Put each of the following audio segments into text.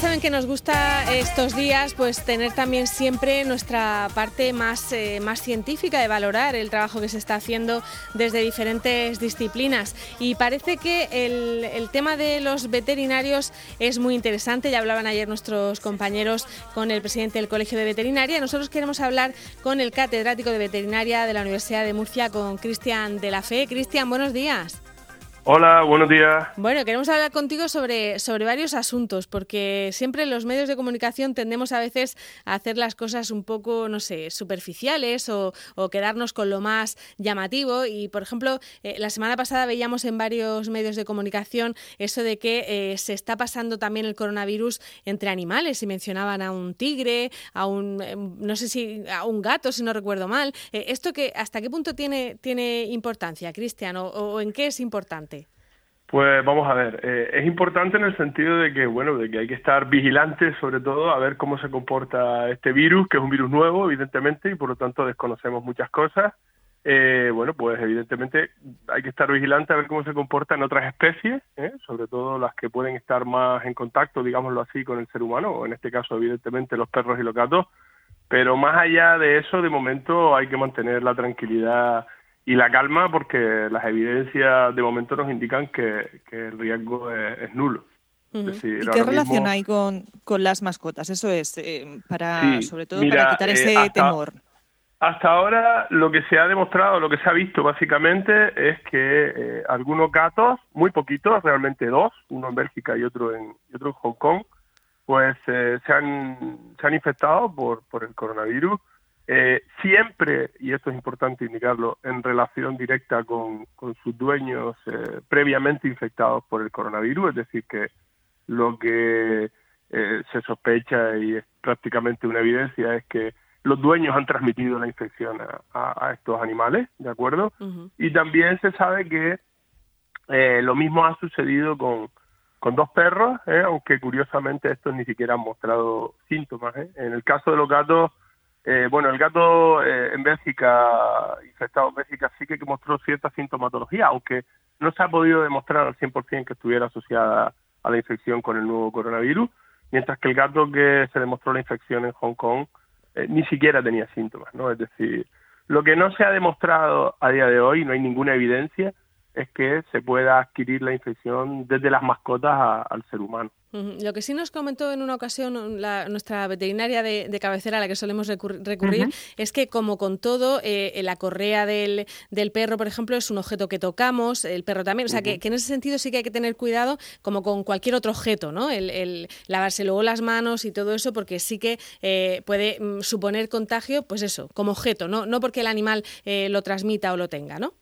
saben que nos gusta estos días pues tener también siempre nuestra parte más, eh, más científica de valorar el trabajo que se está haciendo desde diferentes disciplinas. Y parece que el, el tema de los veterinarios es muy interesante. Ya hablaban ayer nuestros compañeros con el presidente del Colegio de Veterinaria. Nosotros queremos hablar con el catedrático de Veterinaria de la Universidad de Murcia, con Cristian de la Fe. Cristian, buenos días. Hola, buenos días. Bueno, queremos hablar contigo sobre, sobre varios asuntos, porque siempre los medios de comunicación tendemos a veces a hacer las cosas un poco, no sé, superficiales o, quedarnos con lo más llamativo. Y, por ejemplo, eh, la semana pasada veíamos en varios medios de comunicación eso de que eh, se está pasando también el coronavirus entre animales y mencionaban a un tigre, a un, eh, no sé si, a un gato, si no recuerdo mal. ¿Esto que, hasta qué punto tiene, tiene importancia, Cristian, o en qué es importante? Pues vamos a ver, eh, es importante en el sentido de que, bueno, de que hay que estar vigilantes sobre todo a ver cómo se comporta este virus, que es un virus nuevo, evidentemente, y por lo tanto desconocemos muchas cosas. Eh, bueno, pues evidentemente hay que estar vigilante a ver cómo se comporta en otras especies, ¿eh? sobre todo las que pueden estar más en contacto, digámoslo así, con el ser humano, o en este caso, evidentemente, los perros y los gatos. Pero más allá de eso, de momento hay que mantener la tranquilidad y la calma porque las evidencias de momento nos indican que, el riesgo es, nulo. ¿Y qué relación hay con, con, las mascotas? Eso es, eh, para sobre todo para quitar eh, ese temor. Hasta ahora lo que se ha demostrado, lo que se ha visto básicamente es que eh, algunos gatos, muy poquitos, realmente dos, uno en Bélgica y otro en, y otro en Hong Kong, pues se, han, se han infectado por, por el coronavirus eh, siempre, y esto es importante indicarlo, en relación directa con, sus dueños eh, previamente infectados por el coronavirus, es decir, que lo que eh, se sospecha y es prácticamente una evidencia es que los dueños han transmitido la infección a, estos animales, ¿de acuerdo? Y también se sabe que lo mismo ha sucedido con, con dos perros, aunque curiosamente estos ni siquiera han mostrado síntomas. En el caso de los gatos, eh, bueno, el gato eh, en Bélgica, infectado en Bélgica, sí que mostró cierta sintomatología, aunque no se ha podido demostrar al 100% que estuviera asociada a la infección con el nuevo coronavirus, mientras que el gato que se demostró la infección en Hong Kong eh, ni siquiera tenía síntomas, ¿no? Es decir, lo que no se ha demostrado a día de hoy, no hay ninguna evidencia, es que se pueda adquirir la infección desde las mascotas al ser humano. Lo que sí nos comentó en una ocasión nuestra veterinaria de, cabecera a la que solemos recurrir es que como con todo, eh, la correa del, perro, por ejemplo, es un objeto que tocamos, el perro también, o sea que, en ese sentido sí que hay que tener cuidado como con cualquier otro objeto, ¿no? El, lavarse luego las manos y todo eso porque sí que eh, puede mm, suponer contagio, pues eso, como objeto, no, no porque el animal eh, lo transmita o lo tenga, ¿no?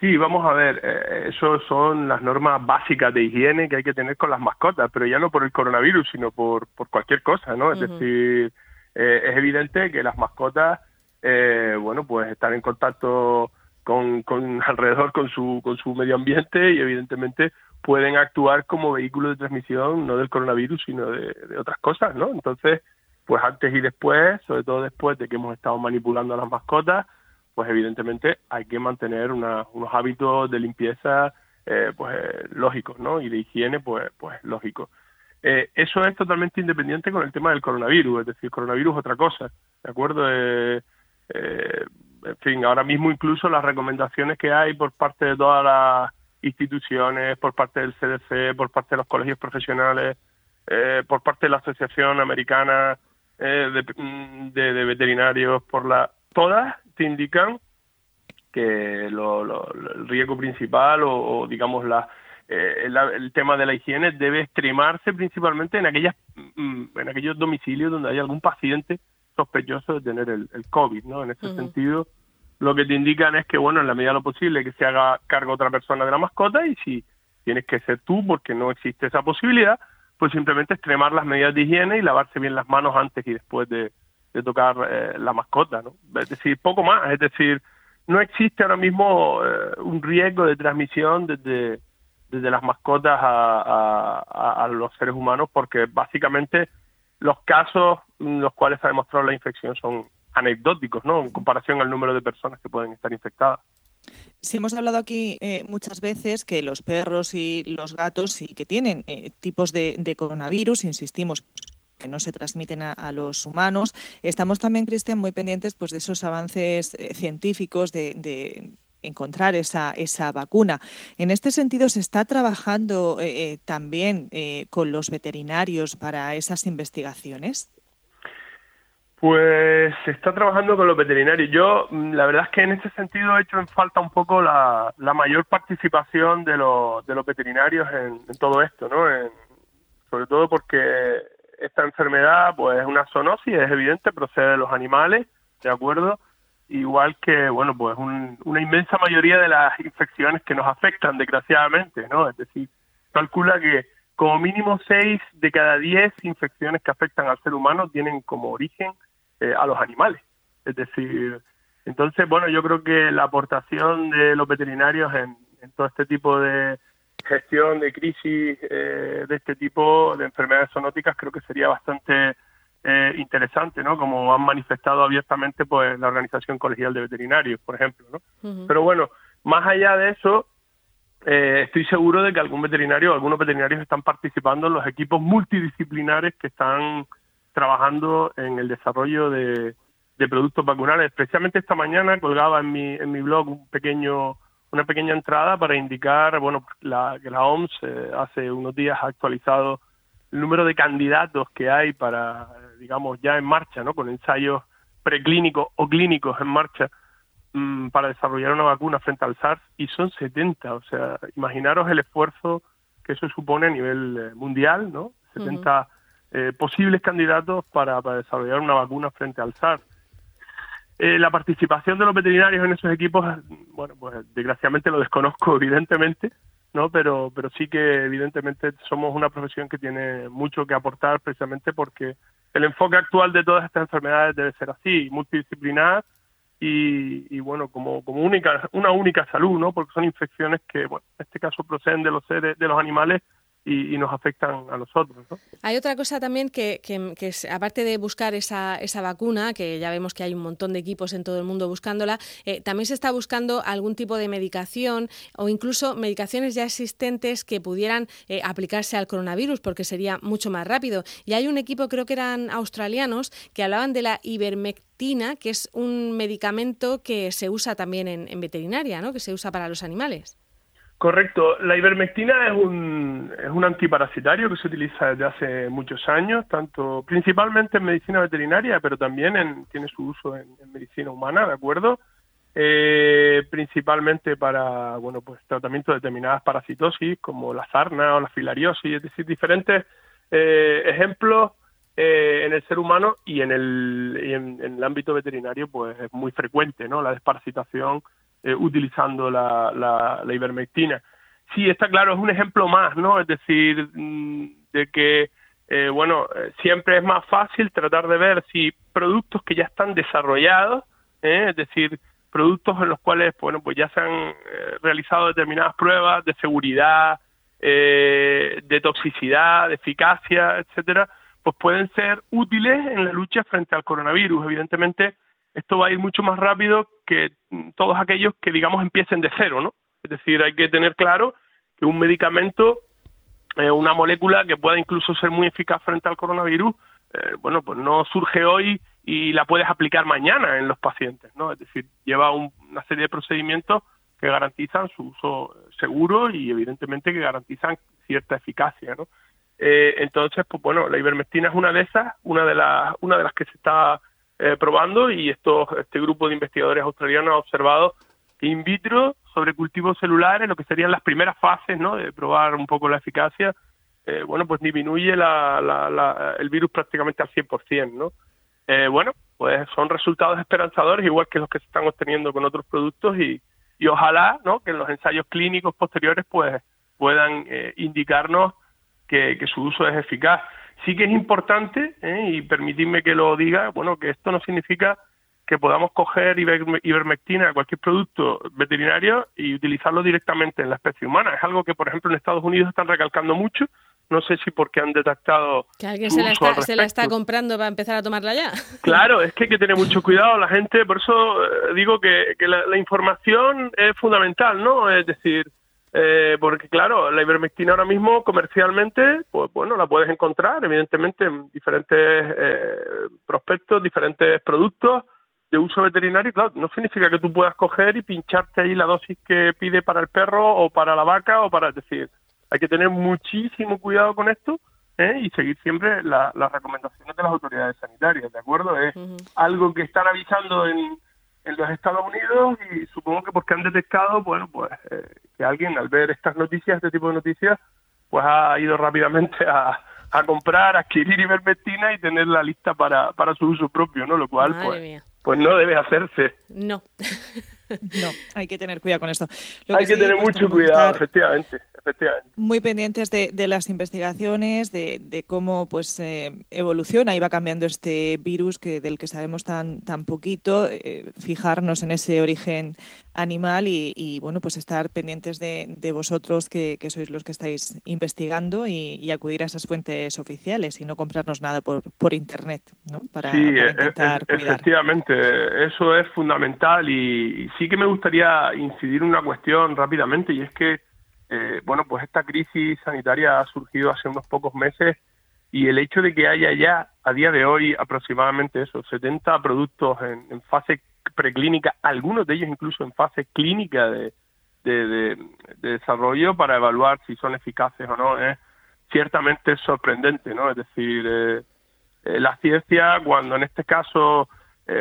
Sí, vamos a ver, eh, eso son las normas básicas de higiene que hay que tener con las mascotas, pero ya no por el coronavirus, sino por, por cualquier cosa, ¿no? Es decir, eh, es evidente que las mascotas, eh, bueno, pues están en contacto con, con alrededor con su, con su medio ambiente y evidentemente pueden actuar como vehículo de transmisión no del coronavirus, sino de, de otras cosas, ¿no? Entonces, pues antes y después, sobre todo después de que hemos estado manipulando a las mascotas, pues evidentemente hay que mantener unos hábitos de limpieza eh, pues lógicos, ¿no? Y de higiene, pues, pues lógicos. Eh, eso es totalmente independiente con el tema del coronavirus, es decir, coronavirus es otra cosa, ¿de acuerdo? Eh, en fin, ahora mismo incluso las recomendaciones que hay por parte de todas las instituciones, por parte del CDC, por parte de los colegios profesionales, por parte de la Asociación Americana de, de, Veterinarios, por la todas te indican que el riesgo principal o, digamos la, eh, el tema de la higiene debe extremarse principalmente en aquellas mm, en aquellos domicilios donde hay algún paciente sospechoso de tener el, COVID, ¿no? En ese sentido, lo que te indican es que, bueno, en la medida de lo posible que se haga cargo otra persona de la mascota y si tienes que ser tú porque no existe esa posibilidad, pues simplemente extremar las medidas de higiene y lavarse bien las manos antes y después de, de tocar eh, la mascota, ¿no? Es decir, poco más, es decir, no existe ahora mismo eh, un riesgo de transmisión desde, desde las mascotas a, a, los seres humanos porque básicamente los casos en los cuales se ha demostrado la infección son anecdóticos, ¿no? En comparación al número de personas que pueden estar infectadas. Sí, hemos hablado aquí eh, muchas veces que los perros y los gatos sí que tienen eh, tipos de, coronavirus, insistimos que no se transmiten a, los humanos. Estamos también, Cristian, muy pendientes pues, de esos avances eh, científicos de, encontrar esa, esa vacuna. En este sentido, ¿se está trabajando también con los veterinarios para esas investigaciones? Pues se está trabajando con los veterinarios. Yo, mm, la verdad es que en ese sentido he hecho en falta un poco la, mayor participación de, los, de los veterinarios en, todo esto, ¿no? sobre todo porque esta enfermedad, pues es una zoonosis, es evidente, procede de los animales, ¿de acuerdo? Igual que, bueno, pues una inmensa mayoría de las infecciones que nos afectan, desgraciadamente, ¿no? Es decir, calcula que como mínimo seis de cada diez infecciones que afectan al ser humano tienen como origen eh, a los animales. Es decir, entonces, bueno, yo creo que la aportación de los veterinarios en, todo este tipo de gestión de crisis eh, de este tipo de enfermedades zoonóticas creo que sería bastante eh, interesante, ¿no? Como han manifestado abiertamente pues la Organización Colegial de Veterinarios, por ejemplo, ¿no? Pero bueno, más allá de eso, estoy seguro de que algún veterinario, algunos veterinarios están participando en los equipos multidisciplinares que están trabajando en el desarrollo de, productos vacunales. Especialmente esta mañana colgaba en mi, en mi blog un pequeño, una pequeña entrada para indicar bueno, la, que la OMS eh, hace unos días ha actualizado el número de candidatos que hay para, digamos, ya en marcha, ¿no? con ensayos preclínicos o clínicos en marcha mm, para desarrollar una vacuna frente al SARS y son 70. O sea, imaginaros el esfuerzo que eso supone a nivel eh, mundial, ¿no? 70 eh, posibles candidatos para, desarrollar una vacuna frente al SARS. Eh, la participación de los veterinarios en esos equipos, bueno, pues desgraciadamente lo desconozco evidentemente, ¿no? Pero, pero sí que evidentemente somos una profesión que tiene mucho que aportar precisamente porque el enfoque actual de todas estas enfermedades debe ser así, multidisciplinar y, bueno, como, como única, una única salud, ¿no? Porque son infecciones que, bueno, en este caso proceden de los seres, de los animales y, nos afectan a nosotros. Hay otra cosa también que, que, aparte de buscar esa, esa, vacuna, que ya vemos que hay un montón de equipos en todo el mundo buscándola, eh, también se está buscando algún tipo de medicación o incluso medicaciones ya existentes que pudieran eh, aplicarse al coronavirus porque sería mucho más rápido. Y hay un equipo, creo que eran australianos, que hablaban de la ivermectina, que es un medicamento que se usa también en, en veterinaria, ¿no? que se usa para los animales. Correcto. La ivermectina es un, es un antiparasitario que se utiliza desde hace muchos años, tanto principalmente en medicina veterinaria, pero también en, tiene su uso en, medicina humana, ¿de acuerdo? Eh, principalmente para bueno pues tratamiento de determinadas parasitosis como la sarna o la filariosis, es decir, diferentes eh, ejemplos eh, en el ser humano y en el, en, en el ámbito veterinario pues es muy frecuente, ¿no? La desparasitación eh, utilizando la, la, ivermectina. Sí, está claro, es un ejemplo más, ¿no? Es decir, mm, de que, eh, bueno, eh, siempre es más fácil tratar de ver si productos que ya están desarrollados, es decir, productos en los cuales, bueno, pues ya se han realizado determinadas pruebas de seguridad, de toxicidad, de eficacia, etcétera, pues pueden ser útiles en la lucha frente al coronavirus. Evidentemente, esto va a ir mucho más rápido que todos aquellos que, digamos, empiecen de cero, ¿no? Es decir, hay que tener claro que un medicamento, eh, una molécula que pueda incluso ser muy eficaz frente al coronavirus, eh, bueno, pues no surge hoy y la puedes aplicar mañana en los pacientes, ¿no? Es decir, lleva una serie de procedimientos que garantizan su uso seguro y evidentemente que garantizan cierta eficacia, ¿no? Eh, entonces, pues bueno, la ivermectina es una de esas, una de las, una de las que se está eh, probando y esto, este grupo de investigadores australianos ha observado in vitro sobre cultivos celulares, lo que serían las primeras fases ¿no? de probar un poco la eficacia, eh, bueno, pues disminuye la, el virus prácticamente al 100%, ¿no? Eh, bueno, pues son resultados esperanzadores, igual que los que se están obteniendo con otros productos y, y ojalá, ¿no? Que en los ensayos clínicos posteriores, pues puedan indicarnos que, que su uso es eficaz. Sí que es importante, ¿eh? y permitidme que lo diga, bueno, que esto no significa que podamos coger ivermectina, cualquier producto veterinario y utilizarlo directamente en la especie humana. Es algo que, por ejemplo, en Estados Unidos están recalcando mucho, no sé si porque han detectado que alguien se la, está, comprando para empezar a tomarla ya. Claro, es que hay que tener mucho cuidado la gente, por eso eh, digo que, la, información es fundamental, ¿no? Es decir, eh, porque claro, la ivermectina ahora mismo comercialmente, pues bueno, la puedes encontrar evidentemente en diferentes eh, prospectos, diferentes productos de uso veterinario, claro, no significa que tú puedas coger y pincharte ahí la dosis que pide para el perro o para la vaca o para, es decir, hay que tener muchísimo cuidado con esto ¿eh? y seguir siempre las recomendaciones de las autoridades sanitarias, ¿de acuerdo? Es algo que están avisando en, en los Estados Unidos y supongo que porque han detectado, bueno, pues eh, que alguien al ver estas noticias, este tipo de noticias, pues ha ido rápidamente a, a comprar, adquirir ivermectina y tenerla lista para, para su uso propio, ¿no? Lo cual, pues, pues no debe hacerse. No. no, hay que tener cuidado con esto. hay que, tener mucho cuidado, efectivamente. Muy pendientes de, las investigaciones, de, cómo pues eh, evoluciona y va cambiando este virus que del que sabemos tan tan poquito, eh, fijarnos en ese origen animal y, bueno pues estar pendientes de, vosotros que, sois los que estáis investigando y, acudir a esas fuentes oficiales y no comprarnos nada por, por internet, ¿no? Para, sí, e, e, efectivamente, eso es fundamental y sí que me gustaría incidir en una cuestión rápidamente y es que eh, bueno, pues esta crisis sanitaria ha surgido hace unos pocos meses y el hecho de que haya ya a día de hoy aproximadamente esos 70 productos en, fase preclínica, algunos de ellos incluso en fase clínica de, desarrollo para evaluar si son eficaces o no, es ciertamente sorprendente, ¿no? Es decir, eh, eh, la ciencia, cuando en este caso,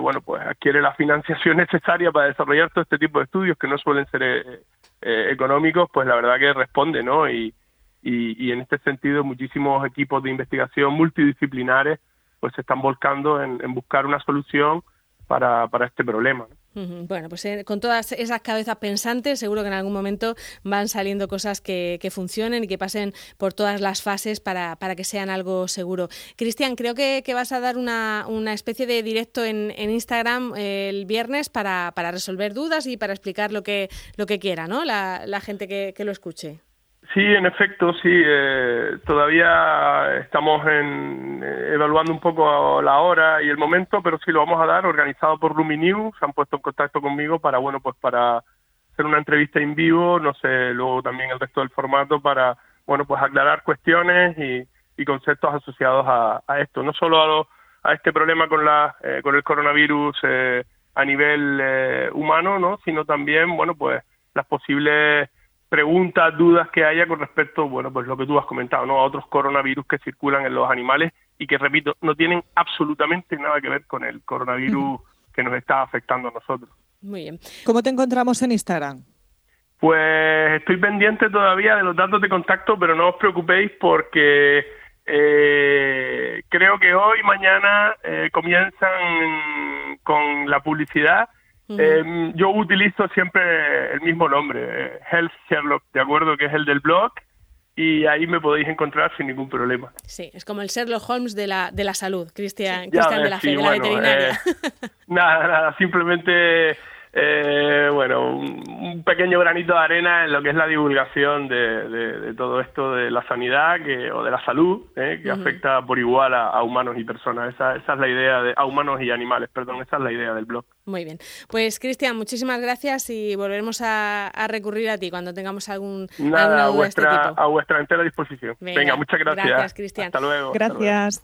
bueno, pues adquiere la financiación necesaria para desarrollar todo este tipo de estudios que no suelen ser eh, económicos, pues la verdad que responde, ¿no? Y, y, en este sentido muchísimos equipos de investigación multidisciplinares pues se están volcando en, buscar una solución para, para este problema. Bueno, pues eh, con todas esas cabezas pensantes, seguro que en algún momento van saliendo cosas que, que funcionen y que pasen por todas las fases para, para que sean algo seguro. Cristian, creo que, vas a dar una, una especie de directo en, en Instagram eh, el viernes para, para, resolver dudas y para explicar lo que, lo que quiera, ¿no? La, la gente que, que lo escuche. Sí, en efecto, sí. Eh, todavía estamos en, eh, evaluando un poco la hora y el momento, pero sí lo vamos a dar organizado por Luminews. Se han puesto en contacto conmigo para, bueno, pues para hacer una entrevista en vivo, no sé, luego también el resto del formato para, bueno, pues aclarar cuestiones y, conceptos asociados a, esto, no solo a, a este problema con la eh, con el coronavirus a nivel humano, ¿no? Sino también, bueno, pues las posibles preguntas, dudas que haya con respecto, bueno, pues lo que tú has comentado, ¿no? A otros coronavirus que circulan en los animales y que, repito, no tienen absolutamente nada que ver con el coronavirus que nos está afectando a nosotros. Muy bien. ¿Cómo te encontramos en Instagram? Pues estoy pendiente todavía de los datos de contacto, pero no os preocupéis porque eh, creo que hoy, mañana eh, comienzan con la publicidad Em, yo utilizo siempre el mismo nombre, eh, Health Sherlock, de acuerdo, que es el del blog, y ahí me podéis encontrar sin ningún problema. Sí, es como el Sherlock Holmes de la, de la salud, Cristian, de la, de la veterinaria. Eh, nada, nada, simplemente eh, bueno, un, pequeño granito de arena en lo que es la divulgación de, todo esto de la sanidad que, o de la salud, eh, que afecta por igual a, humanos y personas. Esa, esa, es la idea de, a humanos y animales, perdón, esa es la idea del blog. Muy bien. Pues Cristian, muchísimas gracias y volveremos a, recurrir a ti cuando tengamos algún Nada, a vuestra, este a vuestra entera disposición. Venga, muchas gracias. Gracias, Cristian. Hasta luego. Gracias.